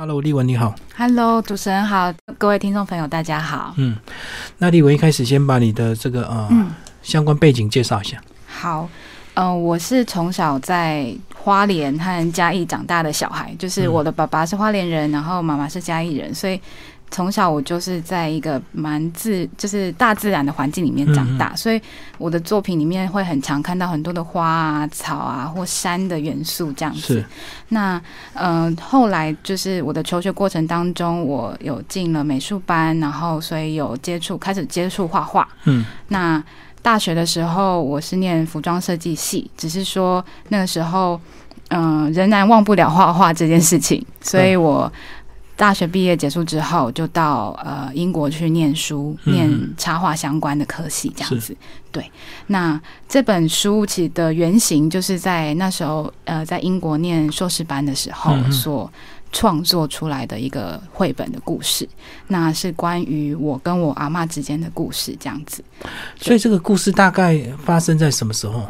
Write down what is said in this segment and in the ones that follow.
Hello，丽文你好。Hello，主持人好，各位听众朋友大家好。嗯，那丽文一开始先把你的这个呃、嗯，相关背景介绍一下。好，嗯、我是从小在花莲和嘉义长大的小孩，就是嗯我的爸爸是花莲人，然后妈妈是嘉义人，所以从小我就是在一个蛮自，就是大自然的环境里面长大，所以我的作品里面会很常看到很多的花啊、草啊或山的元素这样子。是，那呃，后来就是我的求学过程当中，我有进了美术班，然后所以有接触，开始接触画画。嗯那大学的时候，我是念服装设计系，只是说那个时候，嗯、仍然忘不了画画这件事情，所以我大学毕业结束之后，就到呃英国去念书，嗯念插画相关的科系，这样子。对，那这本书其实的原型就是在那时候，呃，在英国念硕士班的时候所创作出来的一个绘本的故事。那是关于我跟我阿妈之间的故事，这样子。所以这个故事大概发生在什么时候？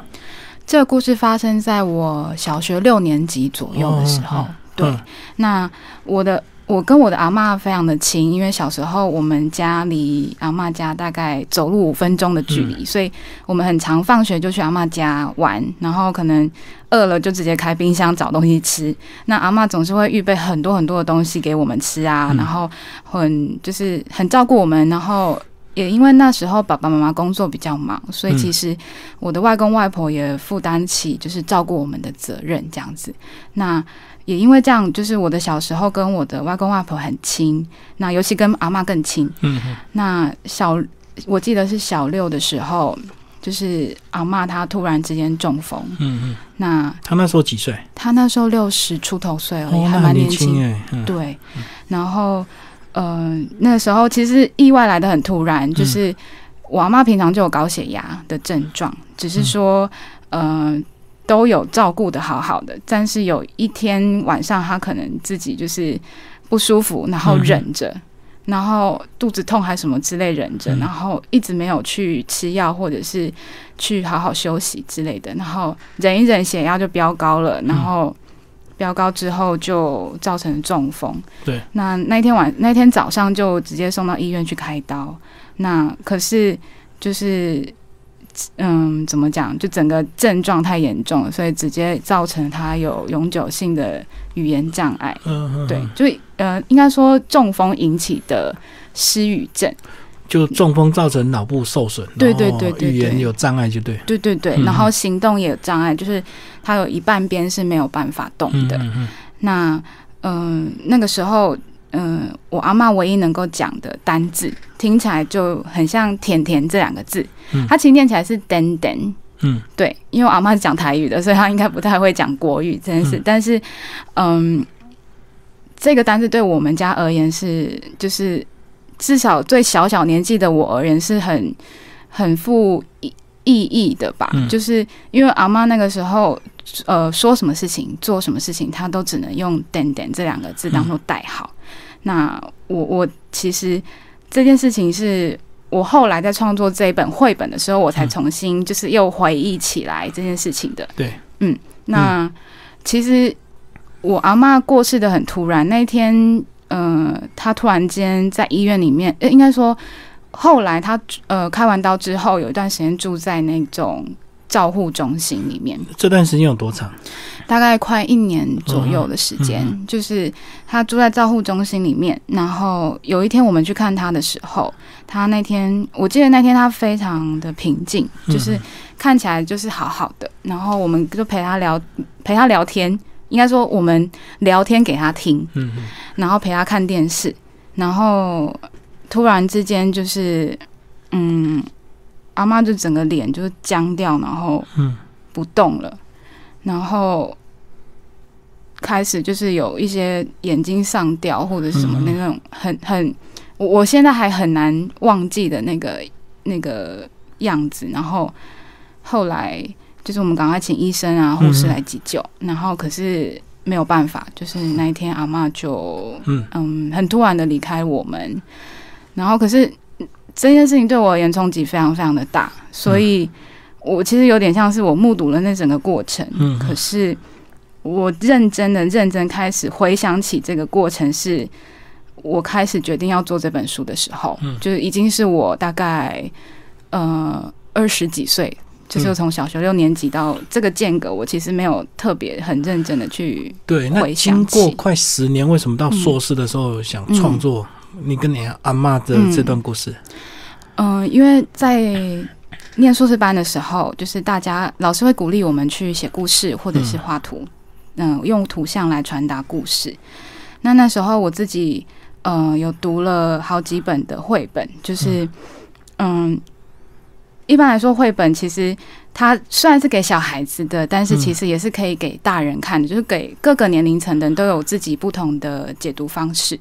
这个故事发生在我小学六年级左右的时候。哦哦对，嗯那我的我跟我的阿嬷非常的亲，因为小时候我们家离阿嬷家大概走路五分钟的距离，所以我们很常放学就去阿嬷家玩，然后可能饿了就直接开冰箱找东西吃。那阿嬷总是会预备很多很多的东西给我们吃啊，嗯然后很就是很照顾我们，然后。也因为那时候爸爸妈妈工作比较忙，所以嗯其实我的外公外婆也负担起就是照顾我们的责任这样子。那也因为这样，就是我的小时候跟我的外公外婆很亲，那尤其跟阿嬷更亲。嗯嗯那小我记得是小六的时候，就是阿嬷她突然之间中风，嗯嗯，那她那时候几岁？她那时候六十出头岁而已，哦，还蛮年轻。轻哎。嗯，对，然后呃，那时候其实意外来的很突然，就是我阿妈平常就有高血压的症状，只是说呃都有照顾的好好的，但是有一天晚上他可能自己就是不舒服，然后忍着。然后肚子痛还是什么之类忍着，嗯然后一直没有去吃药或者是去好好休息之类的，然后忍一忍血压就飙高了，然后飙高之后就造成中风。对，那那天晚那天早上就直接送到医院去开刀。那可是就是嗯，怎么讲？就整个症状太严重，所以直接造成他有永久性的语言障碍。嗯嗯，对嗯，就呃，应该说中风引起的失语症。就中风造成脑部受损，对对对对对语言有障碍就对。对对对，嗯然后行动也有障碍，就是他有一半边是没有办法动的。嗯嗯嗯那嗯、那个时候，嗯、我阿嬷唯一能够讲的单字，听起来就很像“甜甜”这两个字。嗯它其实念起来是“ “den den” ”。嗯对，因为我阿妈是讲台语的，所以她应该不太会讲国语这件事。嗯但是，嗯，这个单字对我们家而言是，就是至少对小小年纪的我而言是很很富意意义的吧。嗯就是因为阿妈那个时候，呃，说什么事情、做什么事情，她都只能用“等等”这两个字当做代号。那我我其实这件事情是我后来在创作这一本绘本的时候，我才嗯重新就是又回忆起来这件事情的。对，嗯，那、其实我阿妈过世的很突然，那一天，呃，她突然间在医院里面，呃、应该说后来他呃开完刀之后，有一段时间住在那种照护中心里面。这段时间有多长？大概快一年左右的时间，嗯就是他住在照护中心里面。然后有一天我们去看他的时候，他那天我记得那天他非常的平静，嗯就是看起来就是好好的。然后我们就陪他聊，陪他聊天，应该说我们聊天给他听，嗯嗯然后陪他看电视。然后突然之间就是，嗯，阿妈就整个脸就是僵掉，然后嗯。不动了，然后开始就是有一些眼睛上吊或者是什么那种很很，我我现在还很难忘记的那个那个样子。然后后来就是我们赶快请医生啊、护士来急救，然后可是没有办法，就是那一天阿嬷就嗯。嗯很突然的离开我们，然后可是这件事情对我而言冲击非常非常的大，所以我其实有点像是我目睹了那整个过程，嗯可是我认真的认真开始回想起这个过程，是我开始决定要做这本书的时候，嗯。就是已经是我大概呃二十几岁，就是从小学六年级到这个间隔，我其实没有特别很认真的去对，那经过快十年，为什么到硕士的时候想创作你跟你阿妈的这段故事？嗯、因为在念硕士班的时候，就是大家老师会鼓励我们去写故事或者是画图，嗯、用图像来传达故事。那那时候我自己呃有读了好几本的绘本，就是嗯。一般来说，绘本其实它虽然是给小孩子的，但是其实也是可以给大人看的，就是给各个年龄层的人都有自己不同的解读方式。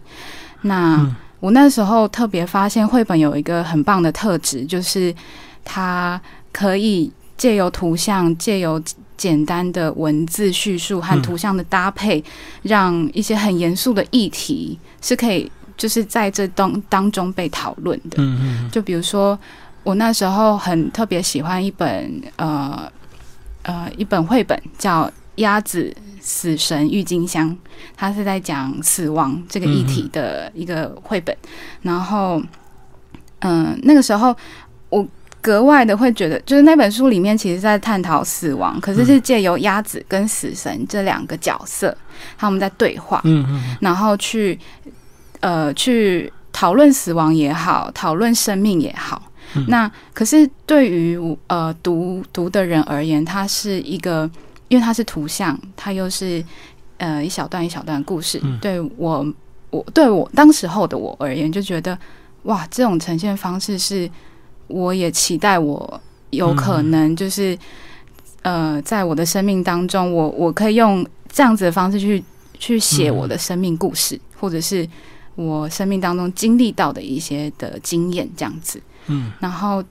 那、嗯。我那时候特别发现，绘本有一个很棒的特质，就是它可以借由图像、借由简单的文字叙述和嗯。图像的搭配，让一些很严肃的议题是可以就是在这当当中被讨论的。嗯嗯就比如说，我那时候很特别喜欢一本呃呃一本绘本，叫《鸭子死神郁金香》，它是在讲死亡这个议题的一个绘本。然后，嗯、那个时候我格外的会觉得，就是那本书里面其实在探讨死亡，可是是借由鸭子跟死神这两个角色，他们在对话。嗯嗯然后去呃去讨论死亡也好，讨论生命也好。嗯那可是对于呃读读的人而言，它是一个，因为它是图像，它又是呃一小段一小段的故事。嗯对我我对我当时候的我而言，就觉得哇，这种呈现方式是我也期待我有可能就是、呃在我的生命当中，我我可以用这样子的方式去去写我的生命故事，或者是我生命当中经历到的一些的经验，这样子。嗯然后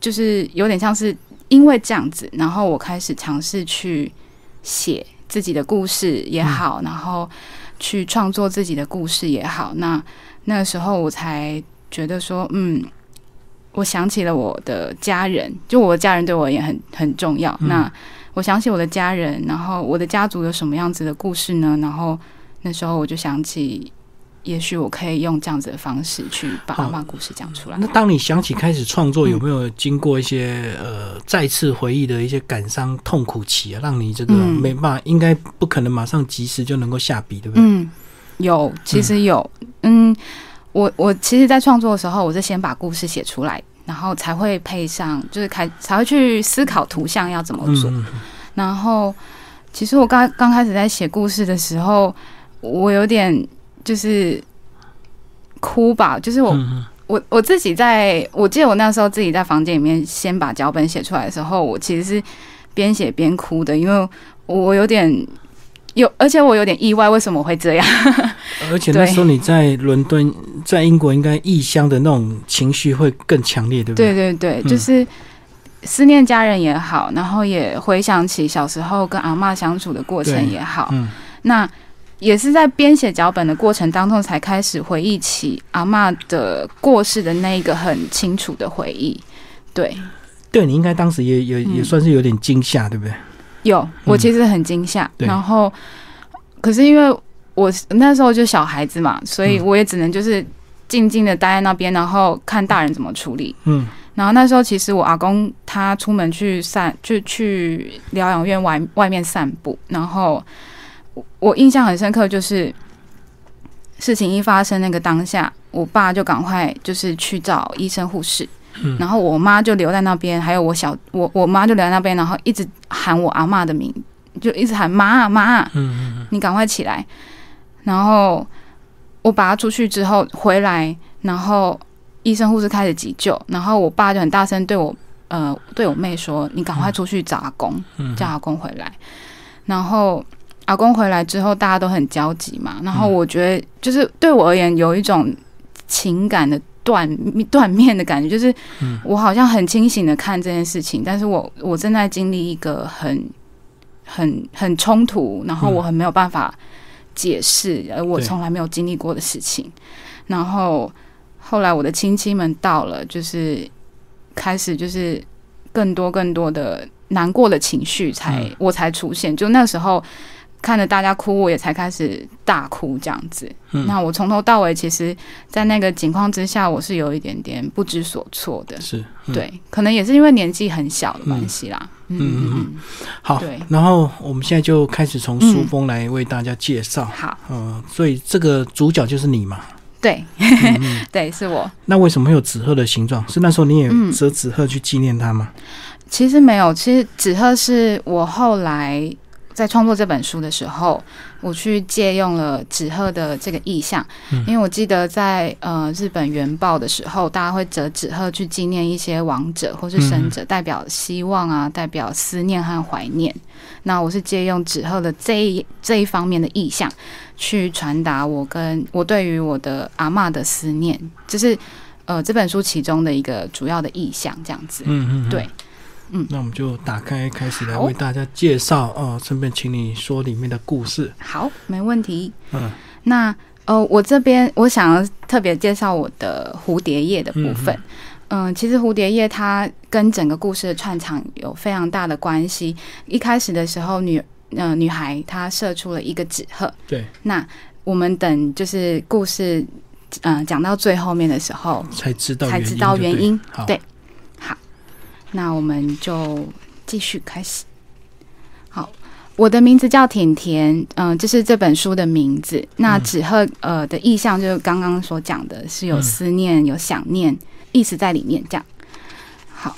就是有点像是因为这样子，然后我开始尝试去写自己的故事也好，然后去创作自己的故事也好。那那个时候我才觉得说，嗯，我想起了我的家人，就我的家人对我也很很重要。嗯那我想起我的家人，然后我的家族有什么样子的故事呢？然后那时候我就想起，也许我可以用这样子的方式去把好阿妈故事讲出来。那当你想起开始创作，嗯有没有经过一些呃再次回忆的一些感伤痛苦期啊，让你这个嗯没办法，应该不可能马上及时就能够下笔，对不对？嗯，有，其实有。嗯，我我其实，在创作的时候，我是先把故事写出来，然后才会配上，就是开才会去思考图像要怎么做。嗯然后，其实我刚刚开始在写故事的时候，我有点就是哭吧，就是我、嗯我我自己在，我记得我那时候自己在房间里面先把脚本写出来的时候，我其实是边写边哭的，因为我有点有，而且我有点意外，为什么会这样？而且那时候你在伦敦，在英国，应该异乡的那种情绪会更强烈，对不对对？对对，嗯就是思念家人也好，然后也回想起小时候跟阿嬷相处的过程也好，嗯那也是在编写脚本的过程当中，才开始回忆起阿妈的过世的那一个很清楚的回忆。对，对你应该当时也也嗯也算是有点惊吓，对不对？有，我其实很惊吓，对然后可是因为我那时候就小孩子嘛，所以嗯我也只能就是静静的待在那边，然后看大人怎么处理。嗯然后那时候其实我阿公他出门去散，就去疗养院外外面散步，然后我我印象很深刻，就是事情一发生那个当下，我爸就赶快就是去找医生护士，嗯。然后我妈就留在那边，还有我小我我妈就留在那边，然后一直喊我阿嬷的名，就一直喊妈啊妈。啊，嗯嗯。你赶快起来。然后我把他出去之后回来，然后医生护士开始急救，然后我爸就很大声对我呃对我妹说：“你赶快出去找阿公，嗯，叫阿公回来。”然后阿公回来之后，大家都很焦急嘛。然后我觉得就是对我而言有一种情感的断 断面的感觉，就是嗯我好像很清醒的看这件事情，但是我我正在经历一个很很很冲突，然后我很没有办法解释，而我从来没有经历过的事情。然后后来我的亲戚们到了，就是开始就是更多更多的难过的情绪才、嗯我才出现。就那时候看着大家哭，我也才开始大哭这样子。嗯那我从头到尾，其实，在那个情况之下，我是有一点点不知所措的。是，嗯，对，可能也是因为年纪很小的关系啦。嗯嗯嗯嗯，好对，然后我们现在就开始从书封来为大家介绍。好，嗯，所以这个主角就是你嘛？对 对，是我。那为什么会有纸鹤的形状？是那时候你也嗯折纸鹤去纪念他吗？其实没有，其实纸鹤是我后来在创作这本书的时候，我去借用了纸鹤的这个意象，嗯因为我记得在呃日本原爆的时候，大家会折纸鹤去纪念一些亡者或是生者，代表希望啊，代表思念和怀念。那我是借用纸鹤的这一这一方面的意象，去传达我跟我对于我的阿嬷的思念，就是呃这本书其中的一个主要的意象，这样子。嗯嗯，嗯对。嗯。那我们就打开开始来为大家介绍哦，顺便请你说里面的故事。好，没问题。嗯。那呃，我这边我想要特别介绍我的蝴蝶叶的部分。嗯其实蝴蝶叶它跟整个故事的串场有非常大的关系。一开始的时候，女呃女孩她射出了一个纸鹤，对，那我们等就是故事嗯、呃讲到最后面的时候，才知道才知道原因。好，对那我们就继续开始。好，我的名字叫甜甜，嗯、这是这本书的名字。那嗯纸鹤呃的意象就是刚刚所讲的，是有嗯思念、有想念意思在里面。这样，好，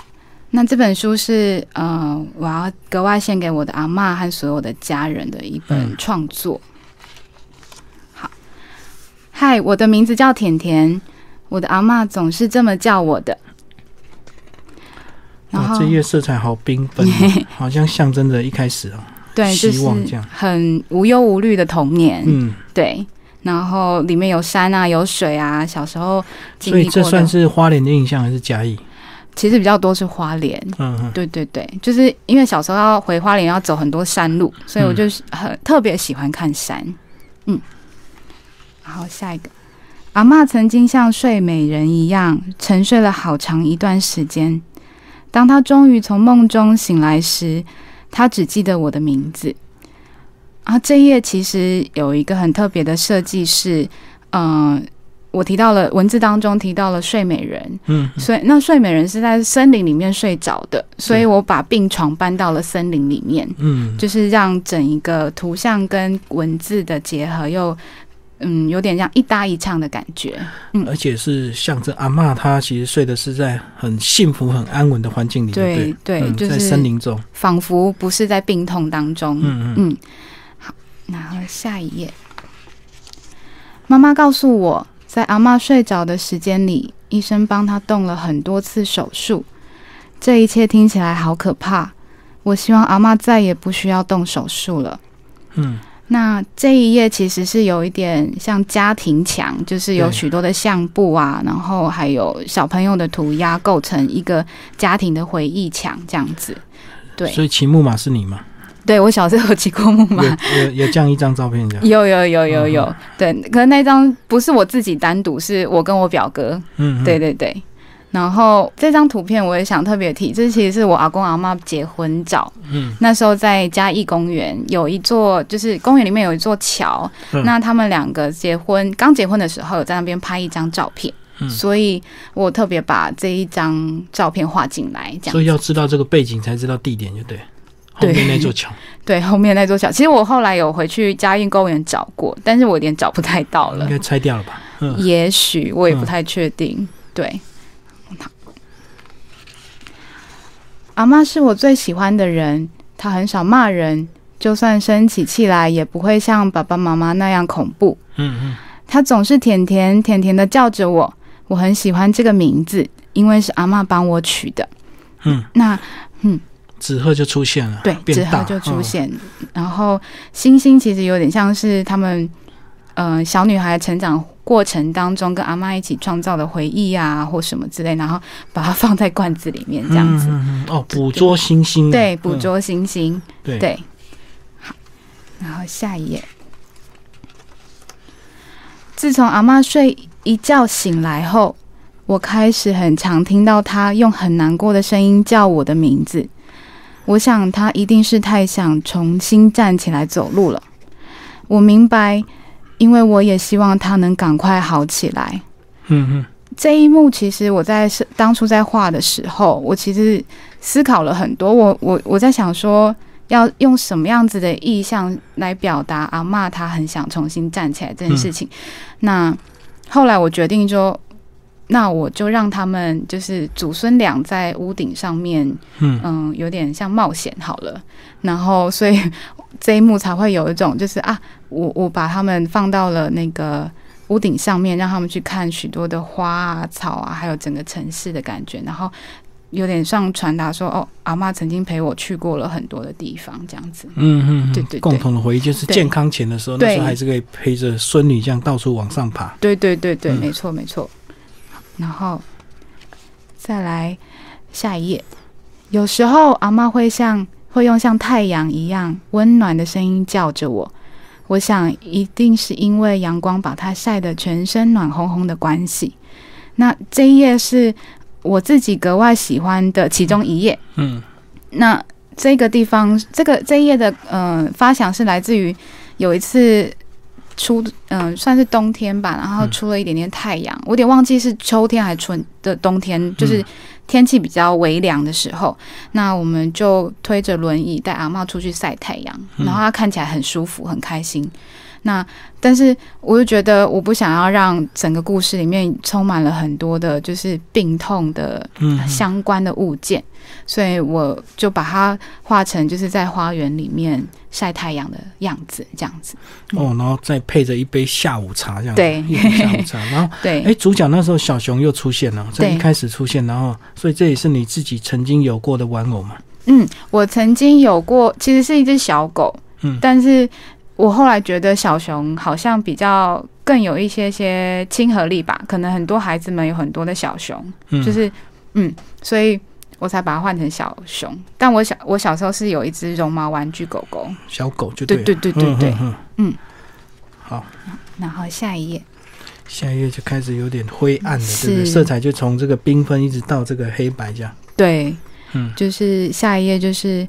那这本书是呃，我要格外献给我的阿嬷和所有的家人的一本嗯创作。好，嗨，我的名字叫甜甜，我的阿嬷总是这么叫我的。然哇，后这页色彩好缤纷哦，好像象征着一开始哦。对，希望这样很无忧无虑的童年，嗯，对。然后里面有山啊，有水啊，小时候经所以这算是花莲的印象还是嘉义？其实比较多是花莲。嗯嗯对对对，就是因为小时候要回花莲要走很多山路，所以我嗯就是很特别喜欢看山。嗯，好，下一个，阿嬷曾经像睡美人一样沉睡了好长一段时间。当他终于从梦中醒来时，他只记得我的名字。啊，这一页其实有一个很特别的设计是，嗯、我提到了文字当中提到了睡美人，嗯，所以那睡美人是在森林里面睡着的，所以我把病床搬到了森林里面，嗯，就是让整一个图像跟文字的结合又。嗯，有点像一搭一唱的感觉。嗯而且是象征阿妈她其实睡的是在很幸福、很安稳的环境里，对不对对，嗯在就是森林中。仿佛不是在病痛当中。嗯嗯嗯，好，然后下一页，妈妈告诉我，在阿妈睡着的时间里，医生帮她动了很多次手术。这一切听起来好可怕。我希望阿妈再也不需要动手术了。嗯那这一页其实是有一点像家庭墙，就是有对许多的相簿啊，然后还有小朋友的涂鸦，构成一个家庭的回忆墙这样子。对，所以骑木马是你吗？对我小时候有骑过木马，有有有这样一张照片这样。有有有有有，嗯对，可是那张不是我自己单独，是我跟我表哥，嗯，嗯对，对对。然后这张图片我也想特别提，这其实是我阿公阿妈结婚照，嗯。那时候在嘉义公园有一座，就是公园里面有一座桥，嗯。那他们两个结婚刚结婚的时候有在那边拍一张照片，嗯。所以我特别把这一张照片画进来，这样。所以要知道这个背景才知道地点，就对。后面那座桥。对后面那座桥，其实我后来有回去嘉义公园找过，但是我有点找不太到了。应，该拆掉了吧？嗯。也许我也不太确定。对，阿妈是我最喜欢的人，她很少骂人，就算生起气来，也不会像爸爸妈妈那样恐怖。嗯嗯她总是甜甜甜甜的叫着我，我很喜欢这个名字，因为是阿妈帮我取的。嗯，那嗯纸鹤就出现了，对，纸鹤就出嗯现。然后星星其实有点像是他们，呃，小女孩成长过程当中跟阿妈一起创造的回忆啊，或什么之类，然后把它放在罐子里面这样子。嗯嗯嗯哦，捕捉星星啊，对，捕嗯捉星星。对对，好，然后下一页。自从阿妈睡一觉醒来后，我开始很常听到她用很难过的声音叫我的名字。我想她一定是太想重新站起来走路了。我明白，因为我也希望他能赶快好起来。嗯嗯，这一幕其实我在是当初在画的时候，我其实思考了很多。我我我在想说，要用什么样子的意象来表达阿妈她很想重新站起来这件事情。那后来我决定说，那我就让他们就是祖孙俩在屋顶上面，嗯嗯，有点像冒险好了。然后所以这一幕才会有一种就是啊，我我把他们放到了那个。屋顶上面，让他们去看许多的花啊、草啊，还有整个城市的感觉，然后有点像传达说：“哦，阿妈曾经陪我去过了很多的地方，这样子。”嗯嗯，对对，共同的回忆就是健康前的时候，那时候还是可以陪着孙女这样到处往上爬。对对对对，没错没错。然后再来下一页，有时候阿妈会像会用像太阳一样温暖的声音叫着我。我想，一定是因为阳光把它晒得全身暖烘烘的关系。那这一页是我自己格外喜欢的其中一页。嗯，那这个地方，这个这一页的呃发想是来自于有一次出嗯算是冬天吧，然后出了一点点太阳，我有点忘记是秋天还是春的冬天，就是。天气比较微凉的时候，那我们就推着轮椅带阿妈出去晒太阳，然后她看起来很舒服、很开心。那但是我又觉得我不想要让整个故事里面充满了很多的，就是病痛的相关的物件，所以我就把它画成就是在花园里面晒太阳的样子，这样子。哦，然后再配着一杯下午茶，这样对，下午茶。然后对，哎，主角那时候小熊又出现了，在一开始出现，然后所以这也是你自己曾经有过的玩偶嘛？嗯，我曾经有过，其实是一只小狗，嗯，但是。我后来觉得小熊好像比较更有一些些亲和力吧，可能很多孩子们有很多的小熊，就是嗯，所以我才把它换成小熊。但我小我小时候是有一只绒毛玩具狗狗，小狗就对对对对对，嗯，好，然后下一页，下一页就开始有点灰暗的，对不对？色彩就从这个缤纷一直到这个黑白这样，对，嗯，就是下一页就是，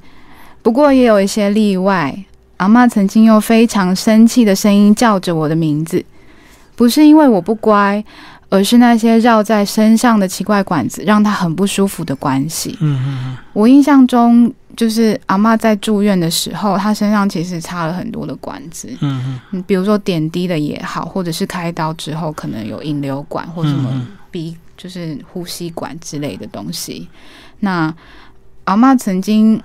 不过也有一些例外。阿妈曾经用非常生气的声音叫着我的名字，不是因为我不乖，而是那些绕在身上的奇怪管子让她很不舒服的关系。嗯嗯嗯。我印象中，就是阿妈在住院的时候，她身上其实插了很多的管子。嗯嗯。比如说点滴的也好，或者是开刀之后可能有引流管或什么鼻，就是呼吸管之类的东西。那阿妈曾经。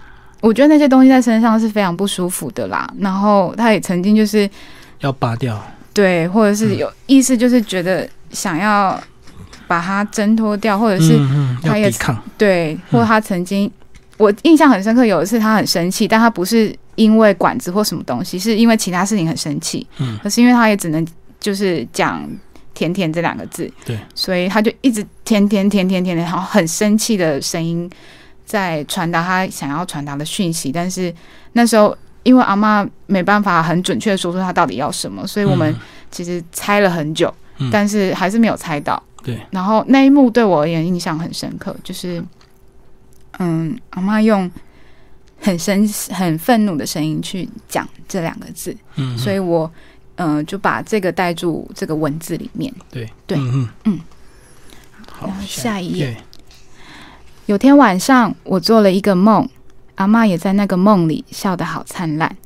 我觉得那些东西在身上是非常不舒服的啦。然后他也曾经就是要拔掉，对，或者是有意思，就是觉得想要把它挣脱掉，或者是他也对，或者他曾经我印象很深刻，有一次他很生气，但他不是因为管子或什么东西，是因为其他事情很生气。嗯，可是因为他也只能就是讲“甜甜”这两个字，对，所以他就一直“甜甜甜甜甜”的，然后很生气的声音。在传达他想要传达的讯息，但是那时候因为阿妈没办法很准确的说出他到底要什么，所以我们其实猜了很久，但是还是没有猜到。对，然后那一幕对我而言印象很深刻，就是嗯，阿妈用很生很愤怒的声音去讲这两个字，嗯，所以我嗯就把这个带入这个文字里面。对。对，嗯嗯，好，下一页。有天晚上，我做了一个梦，阿妈也在那个梦里笑得好灿烂。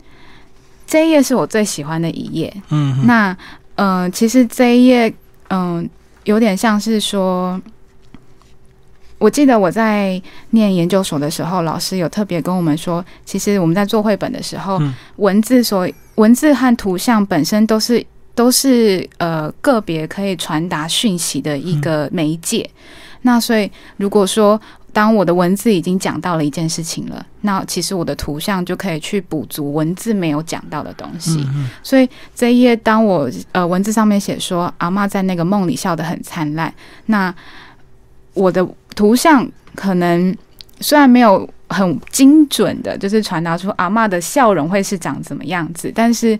这一页是我最喜欢的一页。嗯，那呃，其实这一页嗯，有点像是说，我记得我在念研究所的时候，老师有特别跟我们说，其实我们在做绘本的时候，文字所文字和图像本身都是都是呃个别可以传达讯息的一个媒介。那所以如果说当我的文字已经讲到了一件事情了，那其实我的图像就可以去补足文字没有讲到的东西。所以这一页，当我呃文字上面写说阿妈在那个梦里笑得很灿烂，那我的图像可能虽然没有很精准的，就是传达出阿妈的笑容会是长怎么样子，但是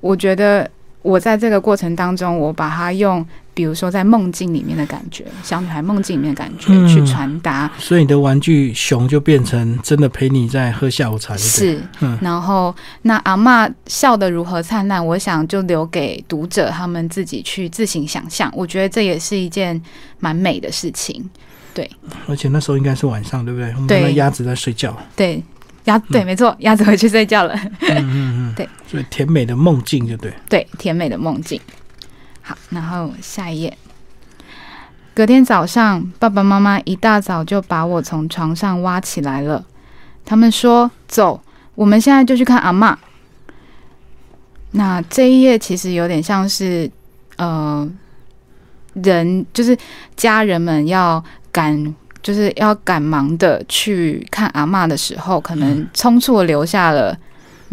我觉得我在这个过程当中，我把它用。比如说，在梦境里面的感觉，小女孩梦境里面的感觉去传达，所以你的玩具熊就变成真的陪你在喝下午茶。是，然后那阿妈笑得如何灿烂，我想就留给读者他们自己去自行想象。我觉得这也是一件蛮美的事情。对，而且那时候应该是晚上，对不对？我们那鸭子在睡觉。对，鸭对，没错，鸭子回去睡觉了。嗯嗯嗯，对，所以甜美的梦境就对。对，甜美的梦境。好，然后下一页。隔天早上，爸爸妈妈一大早就把我从床上挖起来了。他们说：“走，我们现在就去看阿妈。”那这一页其实有点像是，呃，人就是家人们要赶，就是要赶忙的去看阿妈的时候，可能匆促的留下了。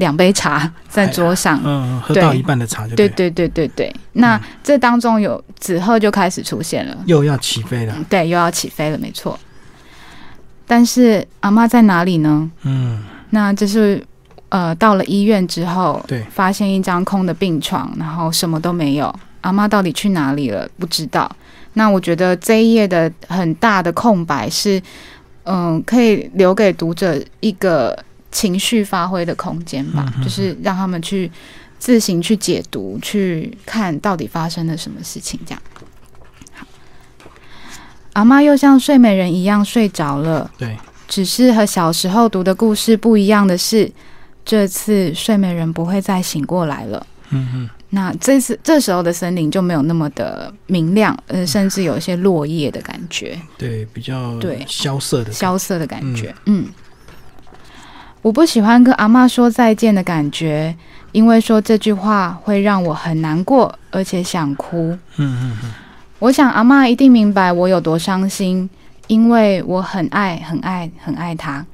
两杯茶在桌上，嗯，喝到一半的茶就对，对，对，对，对，那这当中有子鹤就开始出现了，又要起飞了，对，又要起飞了，没错。但是阿妈在哪里呢？嗯，那就是呃，到了医院之后，对，发现一张空的病床，然后什么都没有，阿妈到底去哪里了？不知道。那我觉得这一页的很大的空白是，嗯，可以留给读者一个。情绪发挥的空间吧，就是让他们去自行去解读，去看到底发生了什么事情。这样，好，阿妈又像睡美人一样睡着了。对，只是和小时候读的故事不一样的是，这次睡美人不会再醒过来了。嗯嗯，那这次这时候的森林就没有那么的明亮，呃，甚至有一些落叶的感觉。对，比较对萧瑟的萧瑟的感觉。嗯。我不喜欢跟阿妈说再见的感觉，因为说这句话会让我很难过，而且想哭。嗯嗯嗯。我想阿妈一定明白我有多伤心，因为我很爱、很爱、很爱她。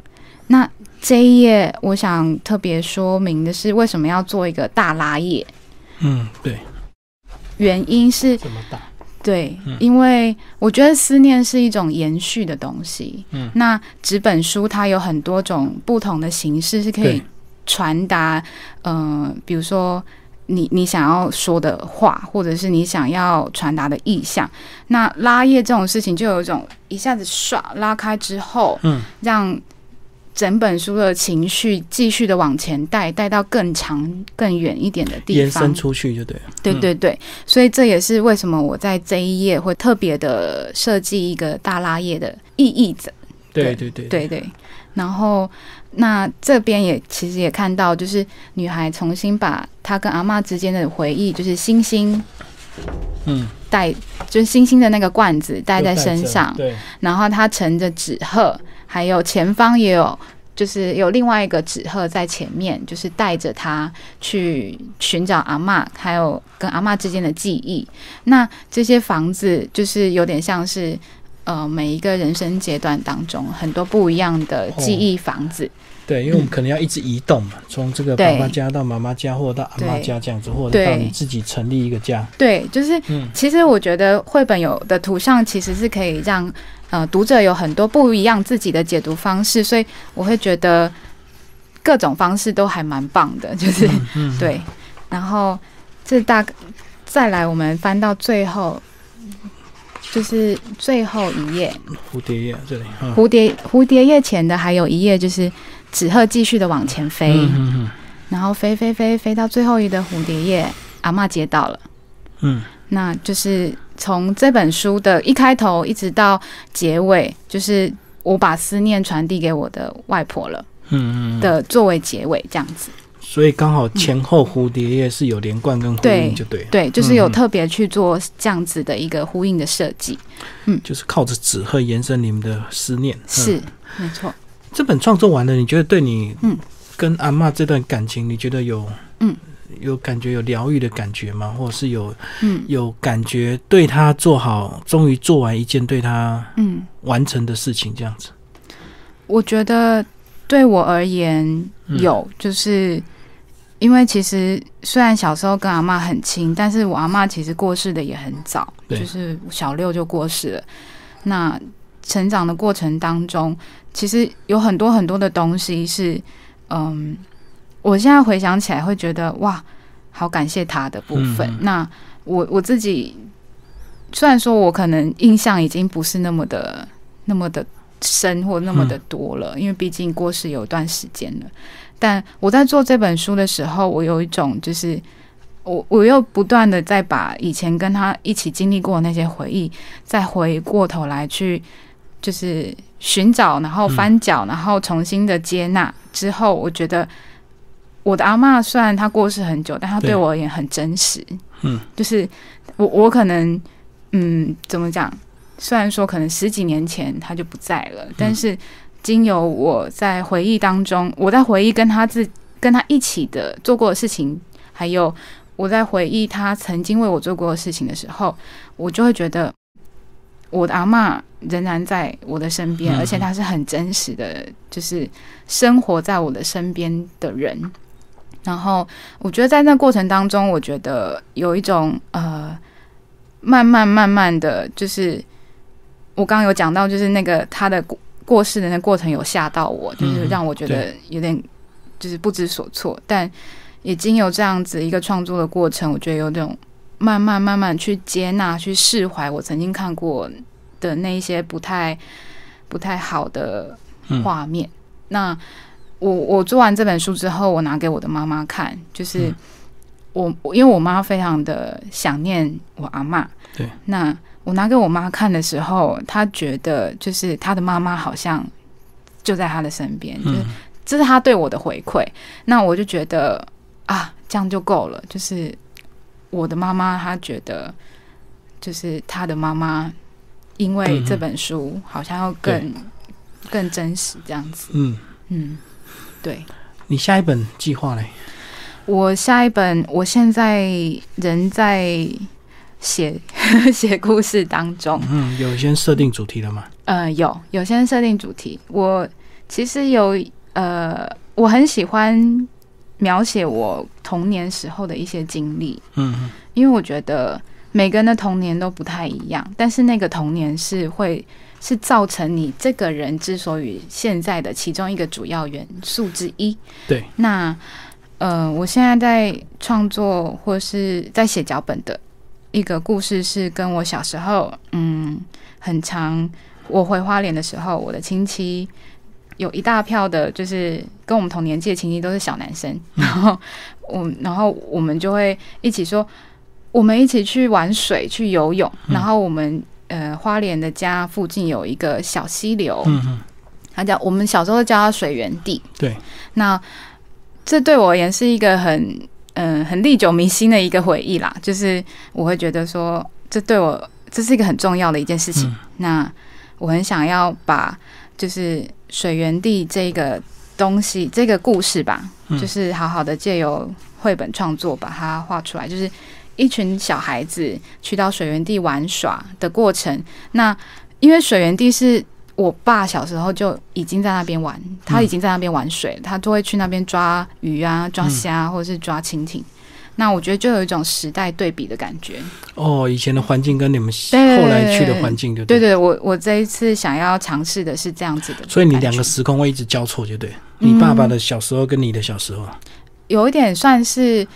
那这一页，我想特别说明的是，为什么要做一个大拉页？嗯，对。原因是。对，因为我觉得思念是一种延续的东西。嗯，那纸本书它有很多种不同的形式是可以传达，呃，比如说你你想要说的话，或者是你想要传达的意象。那拉页这种事情，就有一种一下子唰拉开之后，嗯，让。整本书的情绪继续的往前带，带到更长、更远一点的地方，延伸出去就对了。对对对，所以这也是为什么我在这一页会特别的设计一个大拉页的意义的。对对对对对。然后，那这边也其实也看到，就是女孩重新把她跟阿妈之间的回忆，就是星星，嗯，带就是星星的那个罐子带在身上，对。然后她乘着纸鹤。还有前方也有，就是有另外一个纸鹤在前面，就是带着他去寻找阿妈，还有跟阿妈之间的记忆。那这些房子就是有点像是，呃，每一个人生阶段当中很多不一样的记忆房子。对，因为我们可能要一直移动嘛，从这个爸爸家到妈妈家，或者到阿妈家这样子，或者到你自己成立一个家。对，就是，其实我觉得绘本有的图像其实是可以让。呃，读者有很多不一样自己的解读方式，所以我会觉得各种方式都还蛮棒的，就是对。然后这大再来，我们翻到最后，就是最后一页，蝴蝶页这里，蝴蝶蝴蝶页前的还有一页，就是纸鹤继续的往前飞，然后飞飞飞飞到最后一的蝴蝶页，阿妈接到了，嗯，那就是。从这本书的一开头一直到结尾，就是我把思念传递给我的外婆了，嗯嗯的作为结尾这样子。所以刚好前后蝴蝶叶是有连贯跟呼应，就对，对，就是有特别去做这样子的一个呼应的设计。嗯，就是靠着纸鹤延伸你们的思念，是没错。这本创作完了，你觉得对你嗯跟阿妈这段感情，你觉得有嗯？有感觉有疗愈的感觉吗？或者是有嗯有感觉对他做好，终于做完一件对他嗯完成的事情，这样子。我觉得对我而言有，就是因为其实虽然小时候跟阿妈很亲，但是我阿妈其实过世的也很早，就是小六就过世了。那成长的过程当中，其实有很多很多的东西是嗯。我现在回想起来会觉得哇，好感谢他的部分。那我我自己虽然说我可能印象已经不是那么的那么的深或那么的多了，因为毕竟过世有一段时间了。但我在做这本书的时候，我有一种就是我我又不断的在把以前跟他一起经历过的那些回忆，再回过头来去就是寻找，然后翻脚，然后重新的接纳之后，我觉得我的阿妈虽然她过世很久，但她对我而言很真实。嗯，就是我我可能嗯怎么讲？虽然说可能十几年前她就不在了，但是。经由我在回忆当中，我在回忆跟她自跟她一起的做过的事情，还有我在回忆她曾经为我做过的事情的时候，我就会觉得我的阿妈仍然在我的身边，而且她是很真实的，就是生活在我的身边的人。然后我觉得在那过程当中，我觉得有一种呃，慢慢慢慢的就是我刚刚有讲到，就是那个他的。过过世的那过程有吓到我，就是让我觉得有点就是不知所措。但也经由这样子一个创作的过程，我觉得有种慢慢慢慢去接纳、去释怀我曾经看过的那一些不太不太好的画面。那我我做完这本书之后，我拿给我的妈妈看，就是我因为我妈非常的想念我阿妈，对，那。我拿给我妈看的时候，她觉得就是她的妈妈好像就在她的身边，就是这是她对我的回馈。那我就觉得啊，这样就够了。就是我的妈妈，她觉得就是她的妈妈，因为这本书好像要更更真实这样子。嗯嗯，对。你下一本计划嘞？我下一本，我现在人在。写 写故事当中，嗯，有先设定主题了吗？呃，有有先设定主题。我其实有呃，我很喜欢描写我童年时候的一些经历，嗯，因为我觉得每个人的童年都不太一样，但是那个童年是会是造成你这个人之所以现在的其中一个主要元素之一。对，那呃，我现在在创作或是在写脚本的。一个故事是跟我小时候，嗯，很长。我回花莲的时候，我的亲戚有一大票的，就是跟我们同年纪的亲戚都是小男生。然后我，然后我们就会一起说，我们一起去玩水，去游泳。然后我们呃，花莲的家附近有一个小溪流，嗯他叫我们小时候叫它水源地。对，那这对我而言是一个很。嗯，很历久弥新的一个回忆啦，就是我会觉得说，这对我这是一个很重要的一件事情。那我很想要把就是水源地这个东西，这个故事吧，就是好好的借由绘本创作把它画出来，就是一群小孩子去到水源地玩耍的过程。那因为水源地是。我爸小时候就已经在那边玩，他已经在那边玩水，他都会去那边抓鱼啊、抓虾或者是抓蜻蜓。那我觉得就有一种时代对比的感觉。哦，以前的环境跟你们后来去的环境，对对对，我我这一次想要尝试的是这样子的。所以你两个时空会一直交错，就对。你爸爸的小时候跟你的小时候，有一点算是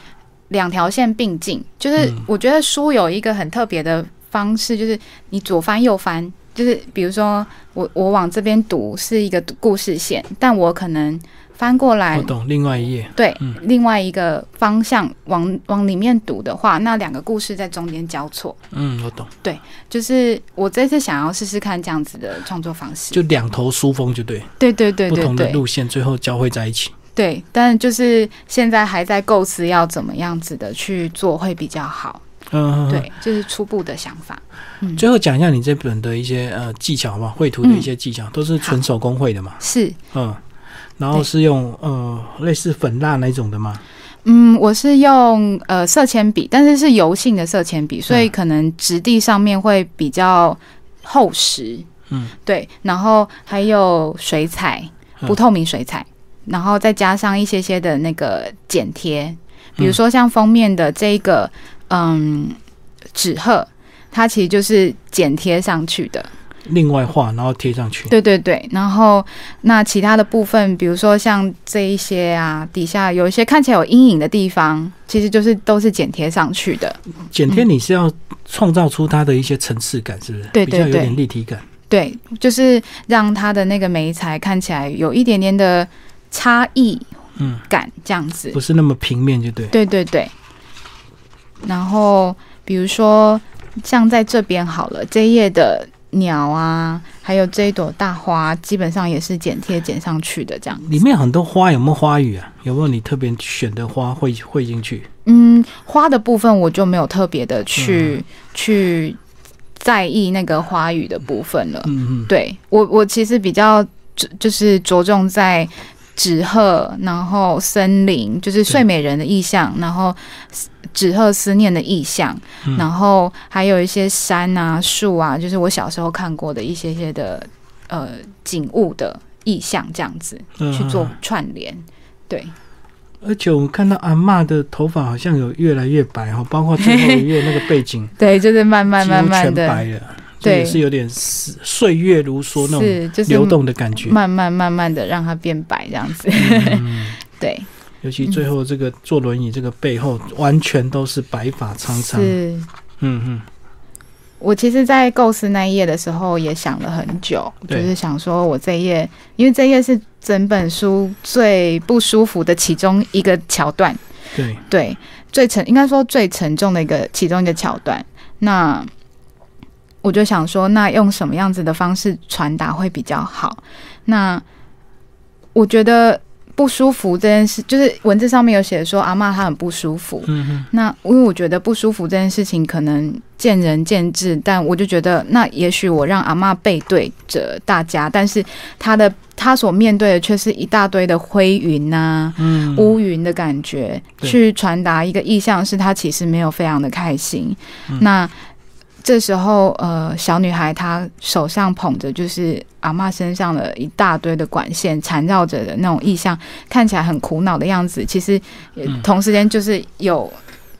两条线并进。就是我觉得书有一个很特别的方式，就是你左翻右翻。就是比如说，我我往这边读是一个故事线，但我可能翻过来，我懂另外一页，对，另外一个方向往往里面读的话，那两个故事在中间交错。嗯，我懂。对，就是我这次想要试试看这样子的创作方式，就两头书风，就对，对对对，不同的路线最后交汇在一起。对，但就是现在还在构思要怎么样子的去做会比较好。嗯，对，就是初步的想法。嗯，最后讲一下你这本的一些呃技巧吧，绘图的一些技巧，都是纯手工绘的嘛？是，嗯，然后是用呃类似粉蜡那种的吗？嗯，我是用呃色铅笔，但是是油性的色铅笔，所以可能质地上面会比较厚实。嗯，对，然后还有水彩，不透明水彩，然后再加上一些些的那个剪贴，比如说像封面的这个。嗯，纸鹤，它其实就是剪贴上去的。另外画，然后贴上去。对对对，然后那其他的部分，比如说像这一些啊，底下有一些看起来有阴影的地方，其实就是都是剪贴上去的。剪贴你是要创造出它的一些层次感，是不是？对对对，比较有点立体感。对，就是让它的那个眉材看起来有一点点的差异，嗯，感这样子，不是那么平面，就对。对对对。然后比如说像在这边好了，这一页的鸟啊，还有这一朵大花，基本上也是剪贴剪上去的这样子。里面很多花有没有花语啊？有没有你特别选的花会会进去？嗯，花的部分我就没有特别的去去。在意那个花语的部分了。嗯嗯，对我我其实比较就是着重在纸鹤，然后森林，就是睡美人的意象，然后纸鹤思念的意象，然后还有一些山啊、树啊，就是我小时候看过的一些些的呃景物的意象，这样子去做串联，对。而且我看到阿妈的头发好像有越来越白哈，包括最后一页那个背景，对，就是慢慢慢慢的白了，对，是有点岁月如梭那种流动的感觉，慢慢慢慢的让它变白这样子，对。尤其最后这个坐轮椅这个背后，完全都是白发苍苍，是，嗯嗯。我其实，在构思那一页的时候，也想了很久，就是想说，我这一页，因为这一页是整本书最不舒服的其中一个桥段，对对，最沉，应该说最沉重的一个其中一个桥段。那我就想说，那用什么样子的方式传达会比较好？那我觉得。不舒服这件事，就是文字上面有写说阿妈她很不舒服。嗯那因为我觉得不舒服这件事情可能见仁见智，但我就觉得那也许我让阿妈背对着大家，但是她的她所面对的却是一大堆的灰云呐、乌云的感觉，去传达一个意向，是她其实没有非常的开心。那。这时候，呃，小女孩她手上捧着就是阿妈身上的一大堆的管线缠绕着的那种意象，看起来很苦恼的样子。其实，同时间就是有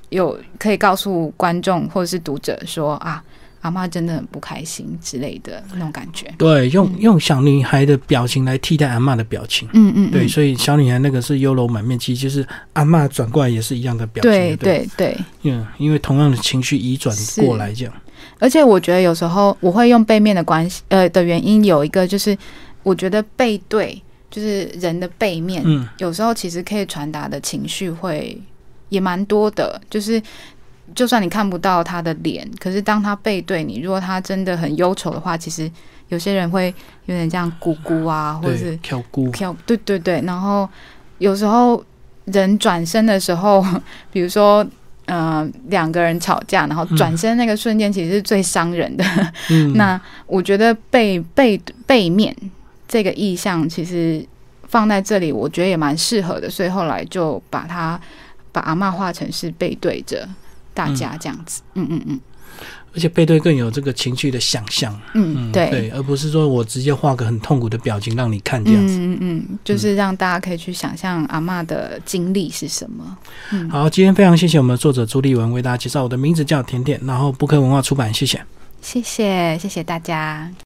有可以告诉观众或者是读者说啊，阿妈真的很不开心之类的那种感觉。对，用用小女孩的表情来替代阿妈的表情。嗯嗯，对，所以小女孩那个是忧柔满面，其实就是阿妈转过来也是一样的表情。对对对，嗯，因为同样的情绪移转过来这样。而且我觉得有时候我会用背面的关系，呃的原因有一个就是，我觉得背对就是人的背面，嗯，有时候其实可以传达的情绪会也蛮多的。就是就算你看不到他的脸，可是当他背对你，如果他真的很忧愁的话，其实有些人会有点这样咕咕啊，或者是跳咕飘，对对对。然后有时候人转身的时候，比如说。嗯，两个人吵架，然后转身那个瞬间，其实是最伤人的。那我觉得背背背面这个意象，其实放在这里，我觉得也蛮适合的。所以后来就把它把阿妈画成是背对着大家这样子。嗯嗯嗯。而且背对更有这个情绪的想象，嗯，对，对，而不是说我直接画个很痛苦的表情让你看这样。子，嗯嗯，就是让大家可以去想象阿妈的经历是什么。嗯，好，今天非常谢谢我们的作者朱立文为大家介绍，我的名字叫甜甜，然后不科文化出版，谢谢，谢谢，谢谢大家。